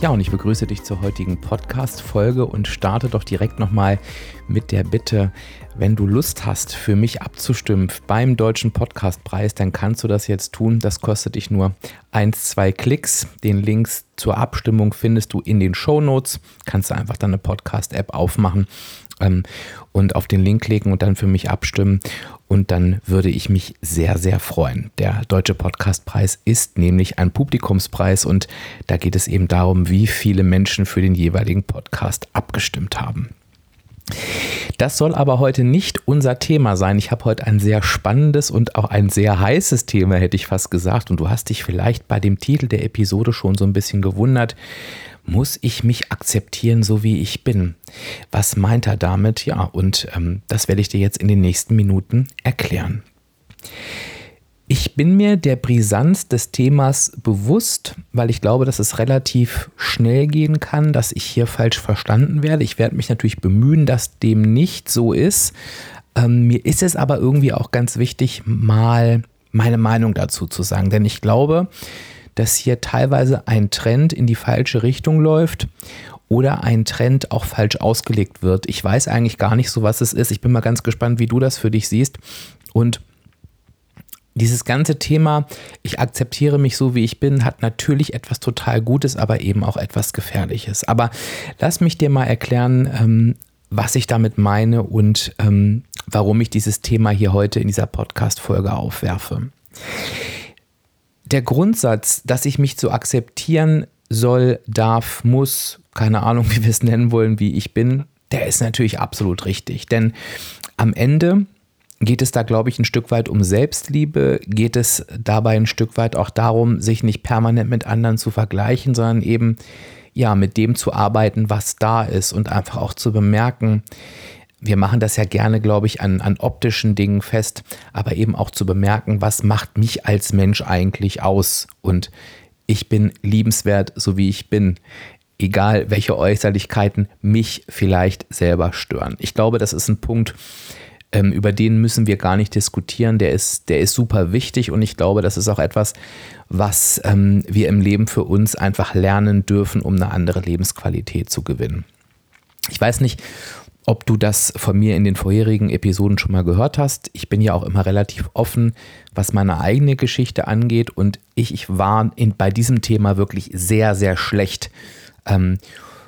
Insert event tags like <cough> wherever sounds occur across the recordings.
Ja, und ich begrüße dich zur heutigen Podcast-Folge und starte doch direkt nochmal mit der Bitte, wenn du Lust hast, für mich abzustimmen beim Deutschen Podcastpreis, dann kannst du das jetzt tun. Das kostet dich nur ein, zwei Klicks. Den Links zur Abstimmung findest du in den Show Notes. Kannst du einfach deine Podcast-App aufmachen ähm, und auf den Link klicken und dann für mich abstimmen. Und dann würde ich mich sehr, sehr freuen. Der Deutsche Podcastpreis ist nämlich ein Publikumspreis und da geht es eben darum, wie viele Menschen für den jeweiligen Podcast abgestimmt haben. Das soll aber heute nicht unser Thema sein. Ich habe heute ein sehr spannendes und auch ein sehr heißes Thema, hätte ich fast gesagt. Und du hast dich vielleicht bei dem Titel der Episode schon so ein bisschen gewundert muss ich mich akzeptieren, so wie ich bin? Was meint er damit? Ja, und ähm, das werde ich dir jetzt in den nächsten Minuten erklären. Ich bin mir der Brisanz des Themas bewusst, weil ich glaube, dass es relativ schnell gehen kann, dass ich hier falsch verstanden werde. Ich werde mich natürlich bemühen, dass dem nicht so ist. Ähm, mir ist es aber irgendwie auch ganz wichtig, mal meine Meinung dazu zu sagen, denn ich glaube, dass hier teilweise ein Trend in die falsche Richtung läuft oder ein Trend auch falsch ausgelegt wird. Ich weiß eigentlich gar nicht so, was es ist. Ich bin mal ganz gespannt, wie du das für dich siehst. Und dieses ganze Thema, ich akzeptiere mich so, wie ich bin, hat natürlich etwas total Gutes, aber eben auch etwas Gefährliches. Aber lass mich dir mal erklären, ähm, was ich damit meine und ähm, warum ich dieses Thema hier heute in dieser Podcast-Folge aufwerfe der Grundsatz, dass ich mich zu akzeptieren soll, darf, muss, keine Ahnung, <laughs> wie wir es nennen wollen, wie ich bin, der ist natürlich absolut richtig. Denn am Ende geht es da, glaube ich, ein Stück weit um Selbstliebe, geht es dabei ein Stück weit auch darum, sich nicht permanent mit anderen zu vergleichen, sondern eben ja mit dem zu arbeiten, was da ist und einfach auch zu bemerken, wir machen das ja gerne, glaube ich, an, an optischen Dingen fest, aber eben auch zu bemerken, was macht mich als Mensch eigentlich aus? Und ich bin liebenswert, so wie ich bin. Egal, welche Äußerlichkeiten mich vielleicht selber stören. Ich glaube, das ist ein Punkt, ähm, über den müssen wir gar nicht diskutieren. Der ist, der ist super wichtig und ich glaube, das ist auch etwas, was ähm, wir im Leben für uns einfach lernen dürfen, um eine andere Lebensqualität zu gewinnen. Ich weiß nicht, ob du das von mir in den vorherigen Episoden schon mal gehört hast. Ich bin ja auch immer relativ offen, was meine eigene Geschichte angeht und ich, ich war in, bei diesem Thema wirklich sehr, sehr schlecht ähm,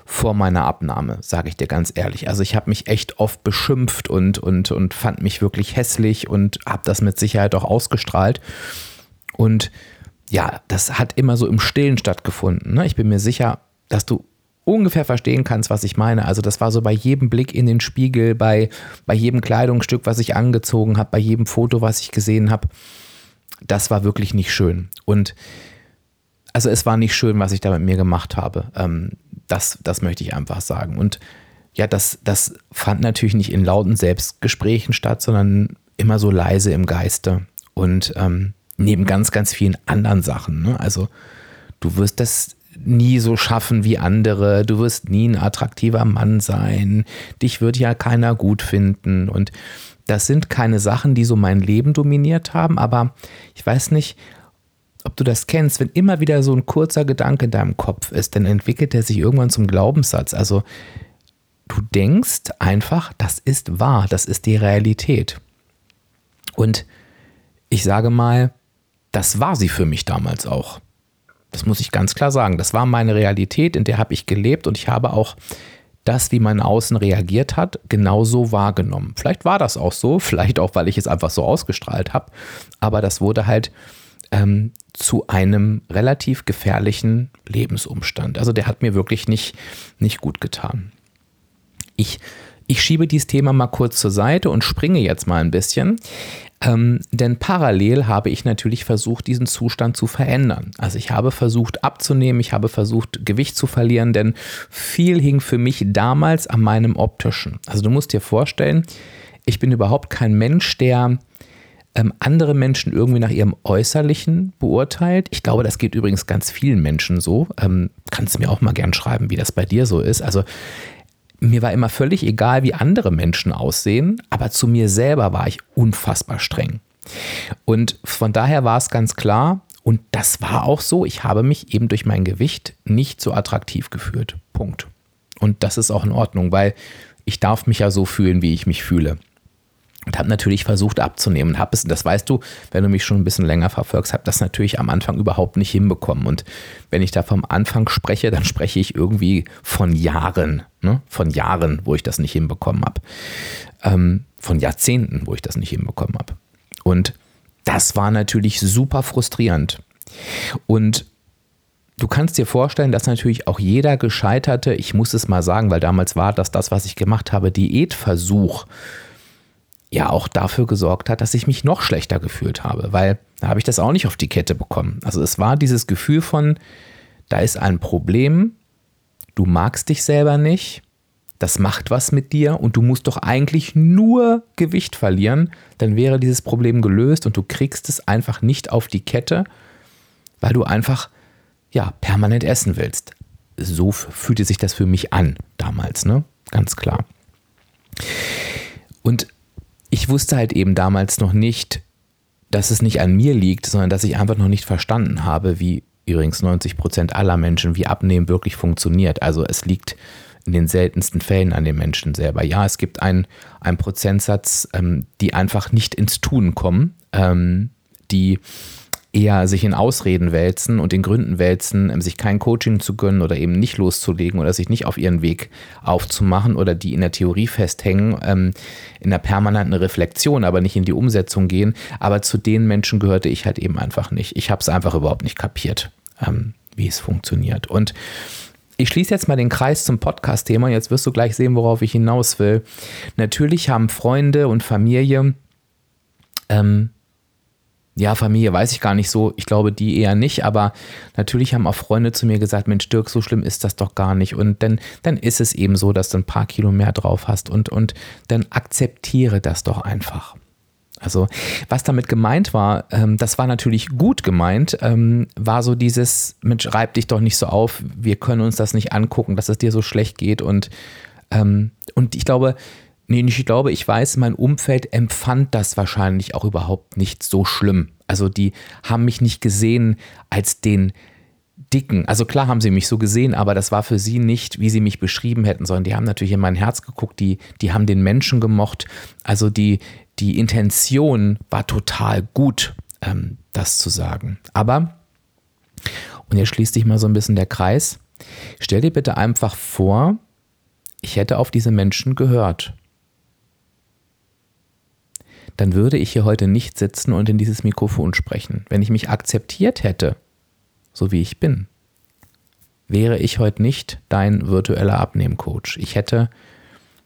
vor meiner Abnahme, sage ich dir ganz ehrlich. Also ich habe mich echt oft beschimpft und, und, und fand mich wirklich hässlich und habe das mit Sicherheit auch ausgestrahlt. Und ja, das hat immer so im Stillen stattgefunden. Ne? Ich bin mir sicher, dass du ungefähr verstehen kannst, was ich meine. Also das war so bei jedem Blick in den Spiegel, bei, bei jedem Kleidungsstück, was ich angezogen habe, bei jedem Foto, was ich gesehen habe. Das war wirklich nicht schön. Und also es war nicht schön, was ich da mit mir gemacht habe. Ähm, das, das möchte ich einfach sagen. Und ja, das, das fand natürlich nicht in lauten Selbstgesprächen statt, sondern immer so leise im Geiste. Und ähm, neben ganz, ganz vielen anderen Sachen. Ne? Also du wirst das nie so schaffen wie andere, du wirst nie ein attraktiver Mann sein, dich wird ja keiner gut finden und das sind keine Sachen, die so mein Leben dominiert haben, aber ich weiß nicht, ob du das kennst, wenn immer wieder so ein kurzer Gedanke in deinem Kopf ist, dann entwickelt er sich irgendwann zum Glaubenssatz. Also du denkst einfach, das ist wahr, das ist die Realität. Und ich sage mal, das war sie für mich damals auch. Das muss ich ganz klar sagen. Das war meine Realität, in der habe ich gelebt und ich habe auch das, wie mein Außen reagiert hat, genauso wahrgenommen. Vielleicht war das auch so, <laughs> vielleicht auch, weil ich es einfach so ausgestrahlt habe, aber das wurde halt ähm, zu einem relativ gefährlichen Lebensumstand. Also der hat mir wirklich nicht, nicht gut getan. Ich ich schiebe dieses Thema mal kurz zur Seite und springe jetzt mal ein bisschen. Ähm, denn parallel habe ich natürlich versucht, diesen Zustand zu verändern. Also ich habe versucht abzunehmen, ich habe versucht Gewicht zu verlieren, denn viel hing für mich damals an meinem optischen. Also du musst dir vorstellen, ich bin überhaupt kein Mensch, der ähm, andere Menschen irgendwie nach ihrem Äußerlichen beurteilt. Ich glaube, das geht übrigens ganz vielen Menschen so. Ähm, kannst mir auch mal gern schreiben, wie das bei dir so ist. Also mir war immer völlig egal, wie andere Menschen aussehen, aber zu mir selber war ich unfassbar streng. Und von daher war es ganz klar, und das war auch so, ich habe mich eben durch mein Gewicht nicht so attraktiv gefühlt. Punkt. Und das ist auch in Ordnung, weil ich darf mich ja so fühlen, wie ich mich fühle und habe natürlich versucht abzunehmen. Habe es, das weißt du, wenn du mich schon ein bisschen länger verfolgst, habe das natürlich am Anfang überhaupt nicht hinbekommen. Und wenn ich da vom Anfang spreche, dann spreche ich irgendwie von Jahren, ne? von Jahren, wo ich das nicht hinbekommen habe. Ähm, von Jahrzehnten, wo ich das nicht hinbekommen habe. Und das war natürlich super frustrierend. Und du kannst dir vorstellen, dass natürlich auch jeder gescheiterte, ich muss es mal sagen, weil damals war das das, was ich gemacht habe, Diätversuch ja auch dafür gesorgt hat, dass ich mich noch schlechter gefühlt habe, weil da habe ich das auch nicht auf die Kette bekommen. Also es war dieses Gefühl von, da ist ein Problem, du magst dich selber nicht, das macht was mit dir und du musst doch eigentlich nur Gewicht verlieren, dann wäre dieses Problem gelöst und du kriegst es einfach nicht auf die Kette, weil du einfach ja permanent essen willst. So fühlte sich das für mich an damals, ne? Ganz klar. Und ich wusste halt eben damals noch nicht, dass es nicht an mir liegt, sondern dass ich einfach noch nicht verstanden habe, wie übrigens 90 Prozent aller Menschen, wie Abnehmen wirklich funktioniert. Also es liegt in den seltensten Fällen an den Menschen selber. Ja, es gibt einen, Prozentsatz, ähm, die einfach nicht ins Tun kommen, ähm, die eher sich in Ausreden wälzen und in Gründen wälzen, ähm, sich kein Coaching zu gönnen oder eben nicht loszulegen oder sich nicht auf ihren Weg aufzumachen oder die in der Theorie festhängen, ähm, in der permanenten Reflexion, aber nicht in die Umsetzung gehen. Aber zu den Menschen gehörte ich halt eben einfach nicht. Ich habe es einfach überhaupt nicht kapiert, ähm, wie es funktioniert. Und ich schließe jetzt mal den Kreis zum Podcast-Thema. Jetzt wirst du gleich sehen, worauf ich hinaus will. Natürlich haben Freunde und Familie ähm, ja, Familie weiß ich gar nicht so. Ich glaube, die eher nicht. Aber natürlich haben auch Freunde zu mir gesagt, Mensch, Dirk, so schlimm ist das doch gar nicht. Und dann, dann ist es eben so, dass du ein paar Kilo mehr drauf hast. Und, und dann akzeptiere das doch einfach. Also, was damit gemeint war, ähm, das war natürlich gut gemeint, ähm, war so dieses, Mensch, reib dich doch nicht so auf, wir können uns das nicht angucken, dass es dir so schlecht geht. Und, ähm, und ich glaube, Nee, ich glaube, ich weiß, mein Umfeld empfand das wahrscheinlich auch überhaupt nicht so schlimm. Also die haben mich nicht gesehen als den Dicken. Also klar haben sie mich so gesehen, aber das war für sie nicht, wie sie mich beschrieben hätten, sondern die haben natürlich in mein Herz geguckt, die, die haben den Menschen gemocht. Also die, die Intention war total gut, ähm, das zu sagen. Aber, und jetzt schließt sich mal so ein bisschen der Kreis, stell dir bitte einfach vor, ich hätte auf diese Menschen gehört dann würde ich hier heute nicht sitzen und in dieses Mikrofon sprechen. Wenn ich mich akzeptiert hätte, so wie ich bin, wäre ich heute nicht dein virtueller Abnehmcoach. Ich hätte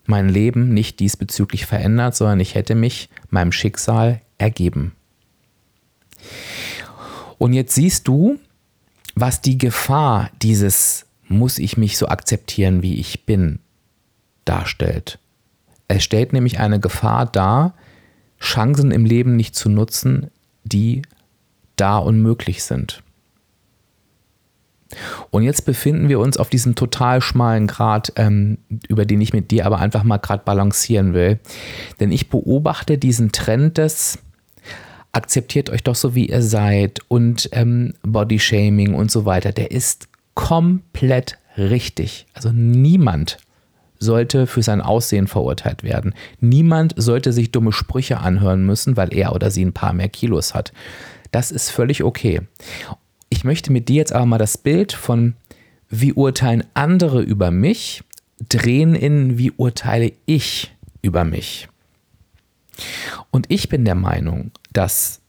mein Leben nicht diesbezüglich verändert, sondern ich hätte mich meinem Schicksal ergeben. Und jetzt siehst du, was die Gefahr dieses muss ich mich so akzeptieren, wie ich bin, darstellt. Es stellt nämlich eine Gefahr dar, Chancen im Leben nicht zu nutzen, die da unmöglich sind. Und jetzt befinden wir uns auf diesem total schmalen Grad, ähm, über den ich mit dir aber einfach mal gerade balancieren will. Denn ich beobachte diesen Trend des akzeptiert euch doch so, wie ihr seid und ähm, Bodyshaming und so weiter. Der ist komplett richtig. Also niemand sollte für sein Aussehen verurteilt werden. Niemand sollte sich dumme Sprüche anhören müssen, weil er oder sie ein paar mehr Kilos hat. Das ist völlig okay. Ich möchte mit dir jetzt aber mal das Bild von, wie urteilen andere über mich, drehen in, wie urteile ich über mich. Und ich bin der Meinung, dass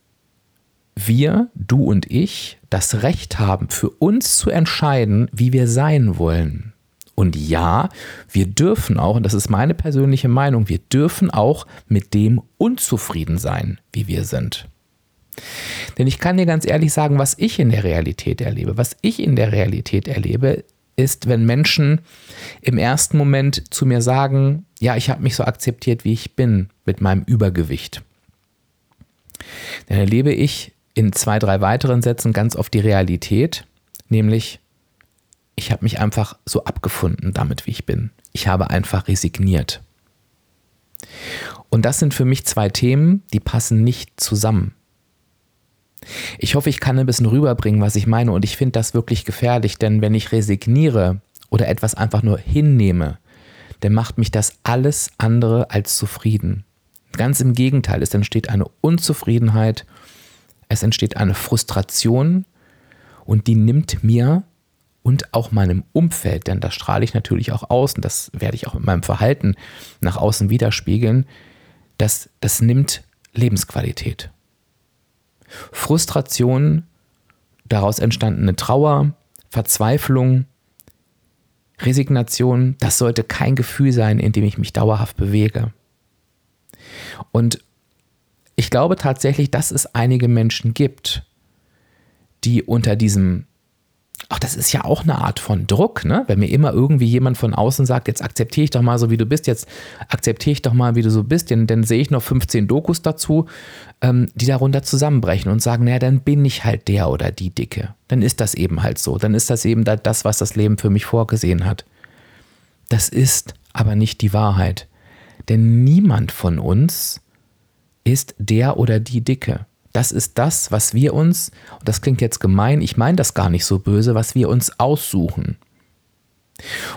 wir, du und ich, das Recht haben, für uns zu entscheiden, wie wir sein wollen Und ja, wir dürfen auch, und das ist meine persönliche Meinung, wir dürfen auch mit dem unzufrieden sein, wie wir sind. Denn ich kann dir ganz ehrlich sagen, was ich in der Realität erlebe. Was ich in der Realität erlebe, ist, wenn Menschen im ersten Moment zu mir sagen, ja, ich habe mich so akzeptiert, wie ich bin, mit meinem Übergewicht. Dann erlebe ich in zwei, drei weiteren Sätzen ganz oft die Realität, nämlich ich habe mich einfach so abgefunden damit, wie ich bin. Ich habe einfach resigniert. Und das sind für mich zwei Themen, die passen nicht zusammen. Ich hoffe, ich kann ein bisschen rüberbringen, was ich meine und ich finde das wirklich gefährlich, denn wenn ich resigniere oder etwas einfach nur hinnehme, dann macht mich das alles andere als zufrieden. Ganz im Gegenteil, es entsteht eine Unzufriedenheit, es entsteht eine Frustration und die nimmt mir und auch meinem Umfeld, denn das strahle ich natürlich auch aus und das werde ich auch mit meinem Verhalten nach außen widerspiegeln, das, das nimmt Lebensqualität. Frustration, daraus entstandene Trauer, Verzweiflung, Resignation, das sollte kein Gefühl sein, in dem ich mich dauerhaft bewege. Und ich glaube tatsächlich, dass es einige Menschen gibt, die unter diesem Ach, das ist ja auch eine Art von Druck, ne? Wenn mir immer irgendwie jemand von außen sagt, jetzt akzeptiere ich doch mal so, wie du bist, jetzt akzeptiere ich doch mal, wie du so bist, denn dann sehe ich noch 15 Dokus dazu, ähm, die darunter zusammenbrechen und sagen, naja, dann bin ich halt der oder die Dicke. Dann ist das eben halt so. Dann ist das eben das, was das Leben für mich vorgesehen hat. Das ist aber nicht die Wahrheit. Denn niemand von uns ist der oder die Dicke. Das ist das, was wir uns, und das klingt jetzt gemein, ich meine das gar nicht so böse, was wir uns aussuchen.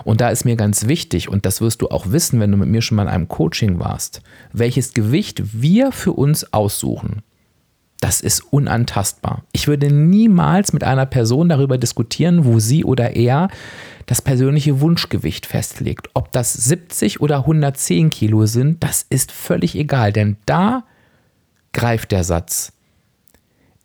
Und da ist mir ganz wichtig, und das wirst du auch wissen, wenn du mit mir schon mal in einem Coaching warst, welches Gewicht wir für uns aussuchen. Das ist unantastbar. Ich würde niemals mit einer Person darüber diskutieren, wo sie oder er das persönliche Wunschgewicht festlegt. Ob das 70 oder 110 Kilo sind, das ist völlig egal, denn da greift der Satz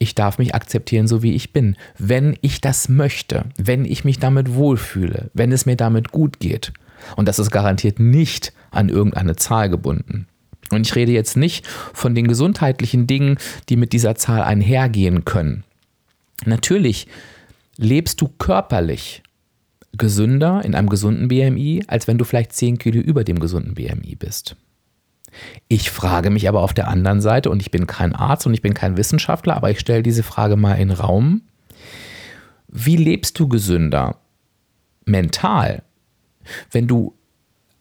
ich darf mich akzeptieren, so wie ich bin, wenn ich das möchte, wenn ich mich damit wohlfühle, wenn es mir damit gut geht. Und das ist garantiert nicht an irgendeine Zahl gebunden. Und ich rede jetzt nicht von den gesundheitlichen Dingen, die mit dieser Zahl einhergehen können. Natürlich lebst du körperlich gesünder in einem gesunden BMI, als wenn du vielleicht 10 Kilo über dem gesunden BMI bist. Ich frage mich aber auf der anderen Seite, und ich bin kein Arzt und ich bin kein Wissenschaftler, aber ich stelle diese Frage mal in den Raum. Wie lebst du gesünder mental, wenn du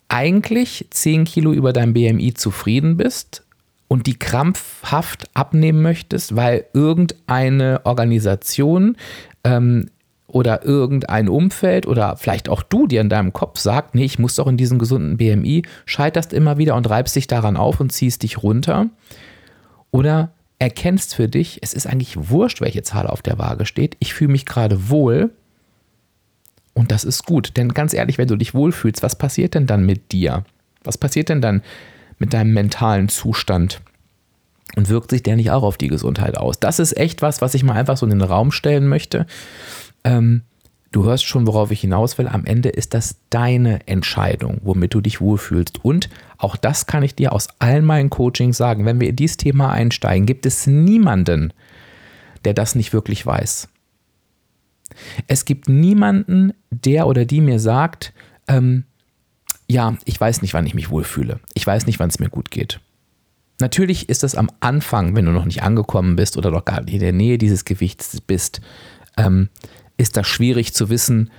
eigentlich 10 Kilo über deinem BMI zufrieden bist und die krampfhaft abnehmen möchtest, weil irgendeine Organisation ähm, oder irgendein Umfeld oder vielleicht auch du dir in deinem Kopf sagt, nee, ich muss doch in diesen gesunden BMI, scheiterst immer wieder und reibst dich daran auf und ziehst dich runter. Oder erkennst für dich, es ist eigentlich wurscht, welche Zahl auf der Waage steht. Ich fühle mich gerade wohl und das ist gut. Denn ganz ehrlich, wenn du dich wohlfühlst, was passiert denn dann mit dir? Was passiert denn dann mit deinem mentalen Zustand? Und wirkt sich der nicht auch auf die Gesundheit aus? Das ist echt was, was ich mal einfach so in den Raum stellen möchte. Ähm, du hörst schon, worauf ich hinaus will. Am Ende ist das deine Entscheidung, womit du dich wohlfühlst. Und auch das kann ich dir aus allen meinen Coachings sagen. Wenn wir in dieses Thema einsteigen, gibt es niemanden, der das nicht wirklich weiß. Es gibt niemanden, der oder die mir sagt, ähm, ja, ich weiß nicht, wann ich mich wohlfühle. Ich weiß nicht, wann es mir gut geht. Natürlich ist es am Anfang, wenn du noch nicht angekommen bist oder doch gar nicht in der Nähe dieses Gewichts bist, ähm, ist das schwierig zu wissen,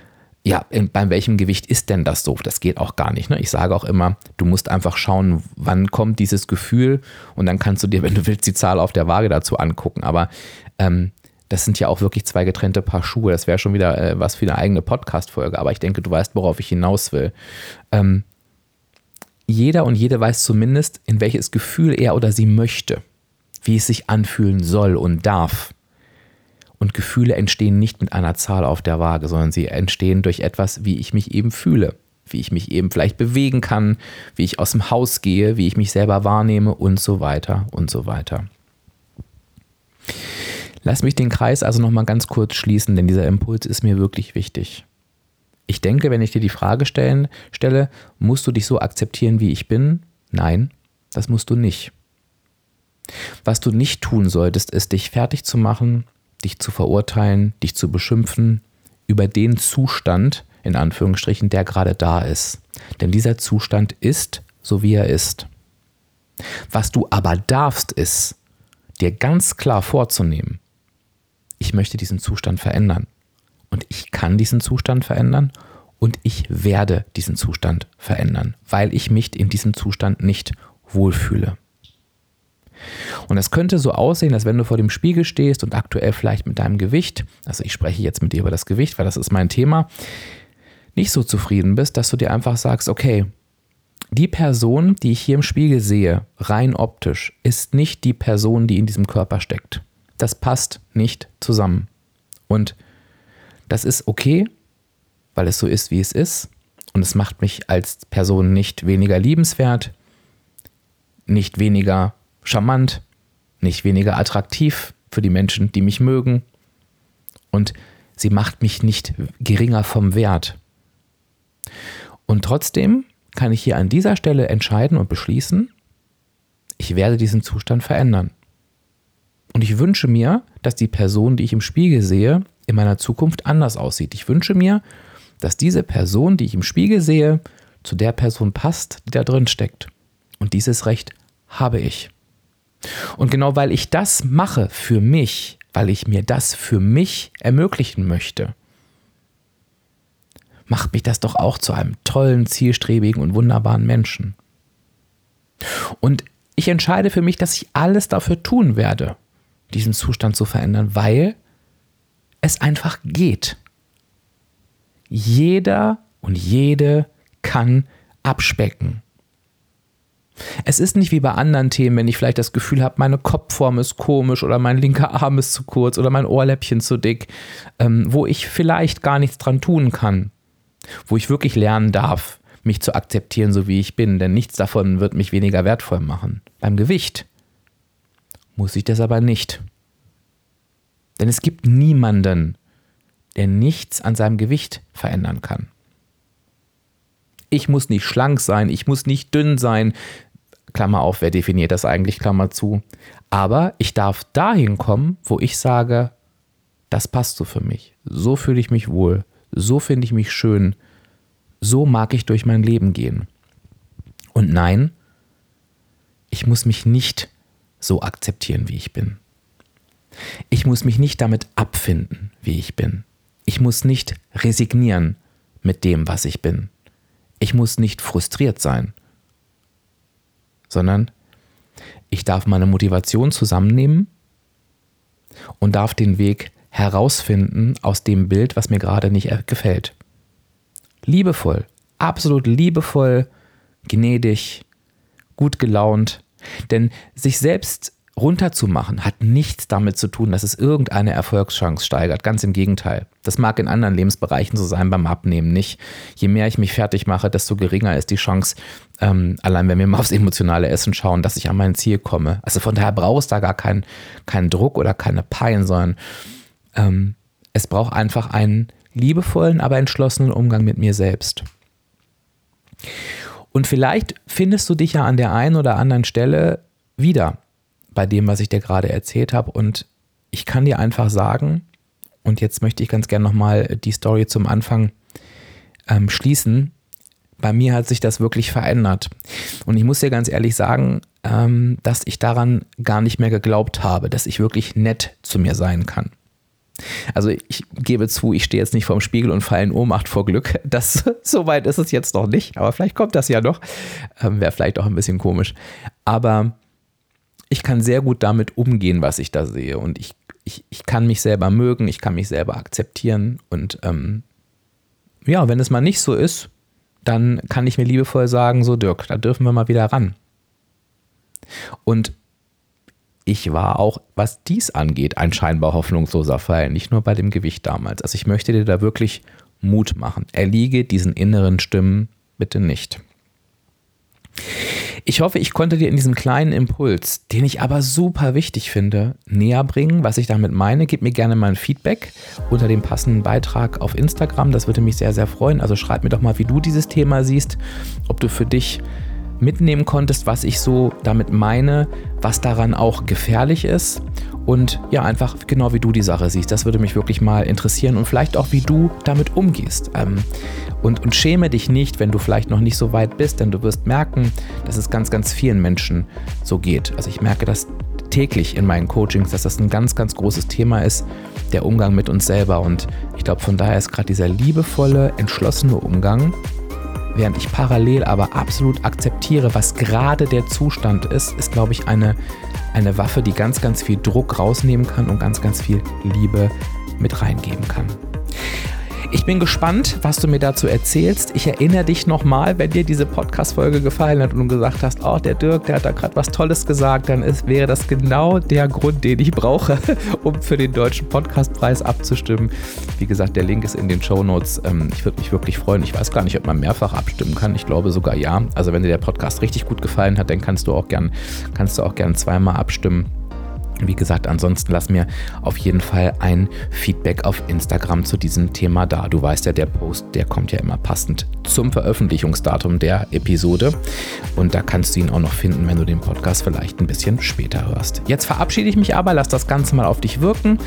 ja, bei welchem Gewicht ist denn das so? Das geht auch gar nicht. Ne? Ich sage auch immer, du musst einfach schauen, wann kommt dieses Gefühl und dann kannst du dir, <laughs> wenn du willst, die Zahl auf der Waage dazu angucken. Aber ähm, das sind ja auch wirklich zwei getrennte Paar Schuhe. Das wäre schon wieder äh, was für eine eigene Podcast-Folge. Aber ich denke, du weißt, worauf ich hinaus will. Ähm, jeder und jede weiß zumindest, in welches Gefühl er oder sie möchte, wie es sich anfühlen soll und darf. Und Gefühle entstehen nicht mit einer Zahl auf der Waage, sondern sie entstehen durch etwas, wie ich mich eben fühle, wie ich mich eben vielleicht bewegen kann, wie ich aus dem Haus gehe, wie ich mich selber wahrnehme und so weiter und so weiter. Lass mich den Kreis also nochmal ganz kurz schließen, denn dieser Impuls ist mir wirklich wichtig. Ich denke, wenn ich dir die Frage stellen, stelle, musst du dich so akzeptieren, wie ich bin? Nein, das musst du nicht. Was du nicht tun solltest, ist dich fertig zu machen, dich zu verurteilen, dich zu beschimpfen über den Zustand, in Anführungsstrichen, der gerade da ist. Denn dieser Zustand ist so, wie er ist. Was du aber darfst, ist, dir ganz klar vorzunehmen, ich möchte diesen Zustand verändern. Und ich kann diesen Zustand verändern und ich werde diesen Zustand verändern, weil ich mich in diesem Zustand nicht wohlfühle. Und das könnte so aussehen, als wenn du vor dem Spiegel stehst und aktuell vielleicht mit deinem Gewicht, also ich spreche jetzt mit dir über das Gewicht, weil das ist mein Thema, nicht so zufrieden bist, dass du dir einfach sagst, okay, die Person, die ich hier im Spiegel sehe, rein optisch, ist nicht die Person, die in diesem Körper steckt. Das passt nicht zusammen. Und das ist okay, weil es so ist, wie es ist. Und es macht mich als Person nicht weniger liebenswert, nicht weniger charmant, nicht weniger attraktiv für die Menschen, die mich mögen. Und sie macht mich nicht geringer vom Wert. Und trotzdem kann ich hier an dieser Stelle entscheiden und beschließen, ich werde diesen Zustand verändern. Und ich wünsche mir, dass die Person, die ich im Spiegel sehe, in meiner Zukunft anders aussieht. Ich wünsche mir, dass diese Person, die ich im Spiegel sehe, zu der Person passt, die da drin steckt. Und dieses Recht habe ich. Und genau weil ich das mache für mich, weil ich mir das für mich ermöglichen möchte, macht mich das doch auch zu einem tollen, zielstrebigen und wunderbaren Menschen. Und ich entscheide für mich, dass ich alles dafür tun werde, diesen Zustand zu verändern, weil es einfach geht. Jeder und jede kann abspecken. Es ist nicht wie bei anderen Themen, wenn ich vielleicht das Gefühl habe, meine Kopfform ist komisch oder mein linker Arm ist zu kurz oder mein Ohrläppchen zu dick, ähm, wo ich vielleicht gar nichts dran tun kann, wo ich wirklich lernen darf, mich zu akzeptieren, so wie ich bin, denn nichts davon wird mich weniger wertvoll machen. Beim Gewicht muss ich das aber nicht. Denn es gibt niemanden, der nichts an seinem Gewicht verändern kann. Ich muss nicht schlank sein, ich muss nicht dünn sein. Klammer auf, wer definiert das eigentlich, Klammer zu. Aber ich darf dahin kommen, wo ich sage, das passt so für mich. So fühle ich mich wohl. So finde ich mich schön. So mag ich durch mein Leben gehen. Und nein, ich muss mich nicht so akzeptieren, wie ich bin. Ich muss mich nicht damit abfinden, wie ich bin. Ich muss nicht resignieren mit dem, was ich bin. Ich muss nicht frustriert sein, sondern ich darf meine Motivation zusammennehmen und darf den Weg herausfinden aus dem Bild, was mir gerade nicht gefällt. Liebevoll, absolut liebevoll, gnädig, gut gelaunt. Denn sich selbst runterzumachen hat nichts damit zu tun, dass es irgendeine Erfolgschance steigert. Ganz im Gegenteil. Das mag in anderen Lebensbereichen so sein, beim Abnehmen nicht. Je mehr ich mich fertig mache, desto geringer ist die Chance, ähm, allein wenn wir mal aufs emotionale Essen schauen, dass ich an mein Ziel komme. Also von daher brauchst du da gar keinen kein Druck oder keine Pein, sondern ähm, es braucht einfach einen liebevollen, aber entschlossenen Umgang mit mir selbst. Und vielleicht findest du dich ja an der einen oder anderen Stelle wieder bei dem, was ich dir gerade erzählt habe. Und ich kann dir einfach sagen, und jetzt möchte ich ganz gerne nochmal die Story zum Anfang ähm, schließen. Bei mir hat sich das wirklich verändert. Und ich muss dir ganz ehrlich sagen, ähm, dass ich daran gar nicht mehr geglaubt habe, dass ich wirklich nett zu mir sein kann. Also ich gebe zu, ich stehe jetzt nicht vorm Spiegel und falle in Ohnmacht vor Glück. <laughs> Das, so weit ist es jetzt noch nicht, aber vielleicht kommt das ja noch. Ähm, Wäre vielleicht auch ein bisschen komisch. Aber ich kann sehr gut damit umgehen, was ich da sehe. Und ich, ich, ich kann mich selber mögen, ich kann mich selber akzeptieren. Und ähm, ja, wenn es mal nicht so ist, dann kann ich mir liebevoll sagen, so Dirk, da dürfen wir mal wieder ran. Und ich war auch, was dies angeht, ein scheinbar hoffnungsloser Fall, nicht nur bei dem Gewicht damals. Also ich möchte dir da wirklich Mut machen. Erliege diesen inneren Stimmen bitte nicht. Ich hoffe, ich konnte dir in diesem kleinen Impuls, den ich aber super wichtig finde, näher bringen, was ich damit meine. Gib mir gerne mal ein Feedback unter dem passenden Beitrag auf Instagram. Das würde mich sehr, sehr freuen. Also schreib mir doch mal, wie du dieses Thema siehst, ob du für dich mitnehmen konntest, was ich so damit meine, was daran auch gefährlich ist und ja, einfach genau wie du die Sache siehst. Das würde mich wirklich mal interessieren und vielleicht auch, wie du damit umgehst. Ähm, und, und schäme dich nicht, wenn du vielleicht noch nicht so weit bist, denn du wirst merken, dass es ganz, ganz vielen Menschen so geht. Also ich merke das täglich in meinen Coachings, dass das ein ganz, ganz großes Thema ist, der Umgang mit uns selber. Und ich glaube, von daher ist gerade dieser liebevolle, entschlossene Umgang während ich parallel aber absolut akzeptiere, was gerade der Zustand ist, ist, glaube ich, eine, eine Waffe, die ganz, ganz viel Druck rausnehmen kann und ganz, ganz viel Liebe mit reingeben kann. Ich bin gespannt, was du mir dazu erzählst. Ich erinnere dich nochmal, wenn dir diese Podcast-Folge gefallen hat und du gesagt hast, oh, der Dirk, der hat da gerade was Tolles gesagt, dann ist, wäre das genau der Grund, den ich brauche, <laughs> um für den deutschen Podcastpreis abzustimmen. Wie gesagt, der Link ist in den Show Notes. Ähm, ich würde mich wirklich freuen. Ich weiß gar nicht, ob man mehrfach abstimmen kann. Ich glaube sogar ja. Also wenn dir der Podcast richtig gut gefallen hat, dann kannst du auch gern, kannst du auch gern zweimal abstimmen. Wie gesagt, ansonsten lass mir auf jeden Fall ein Feedback auf Instagram zu diesem Thema da. Du weißt ja, der Post, der kommt ja immer passend zum Veröffentlichungsdatum der Episode. Und da kannst du ihn auch noch finden, wenn du den Podcast vielleicht ein bisschen später hörst. Jetzt verabschiede ich mich aber, lass das Ganze mal auf dich wirken.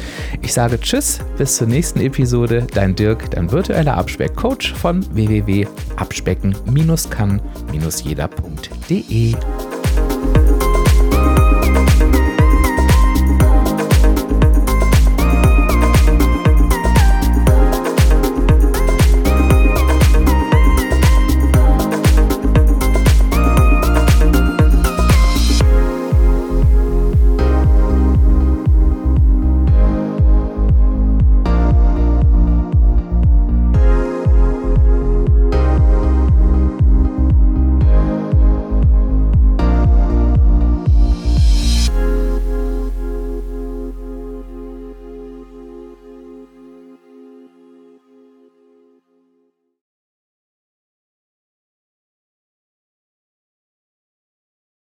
Ich sage Tschüss, bis zur nächsten Episode. Dein Dirk, dein virtueller Abspeck-Coach von www.abspecken-kann-jeder.de.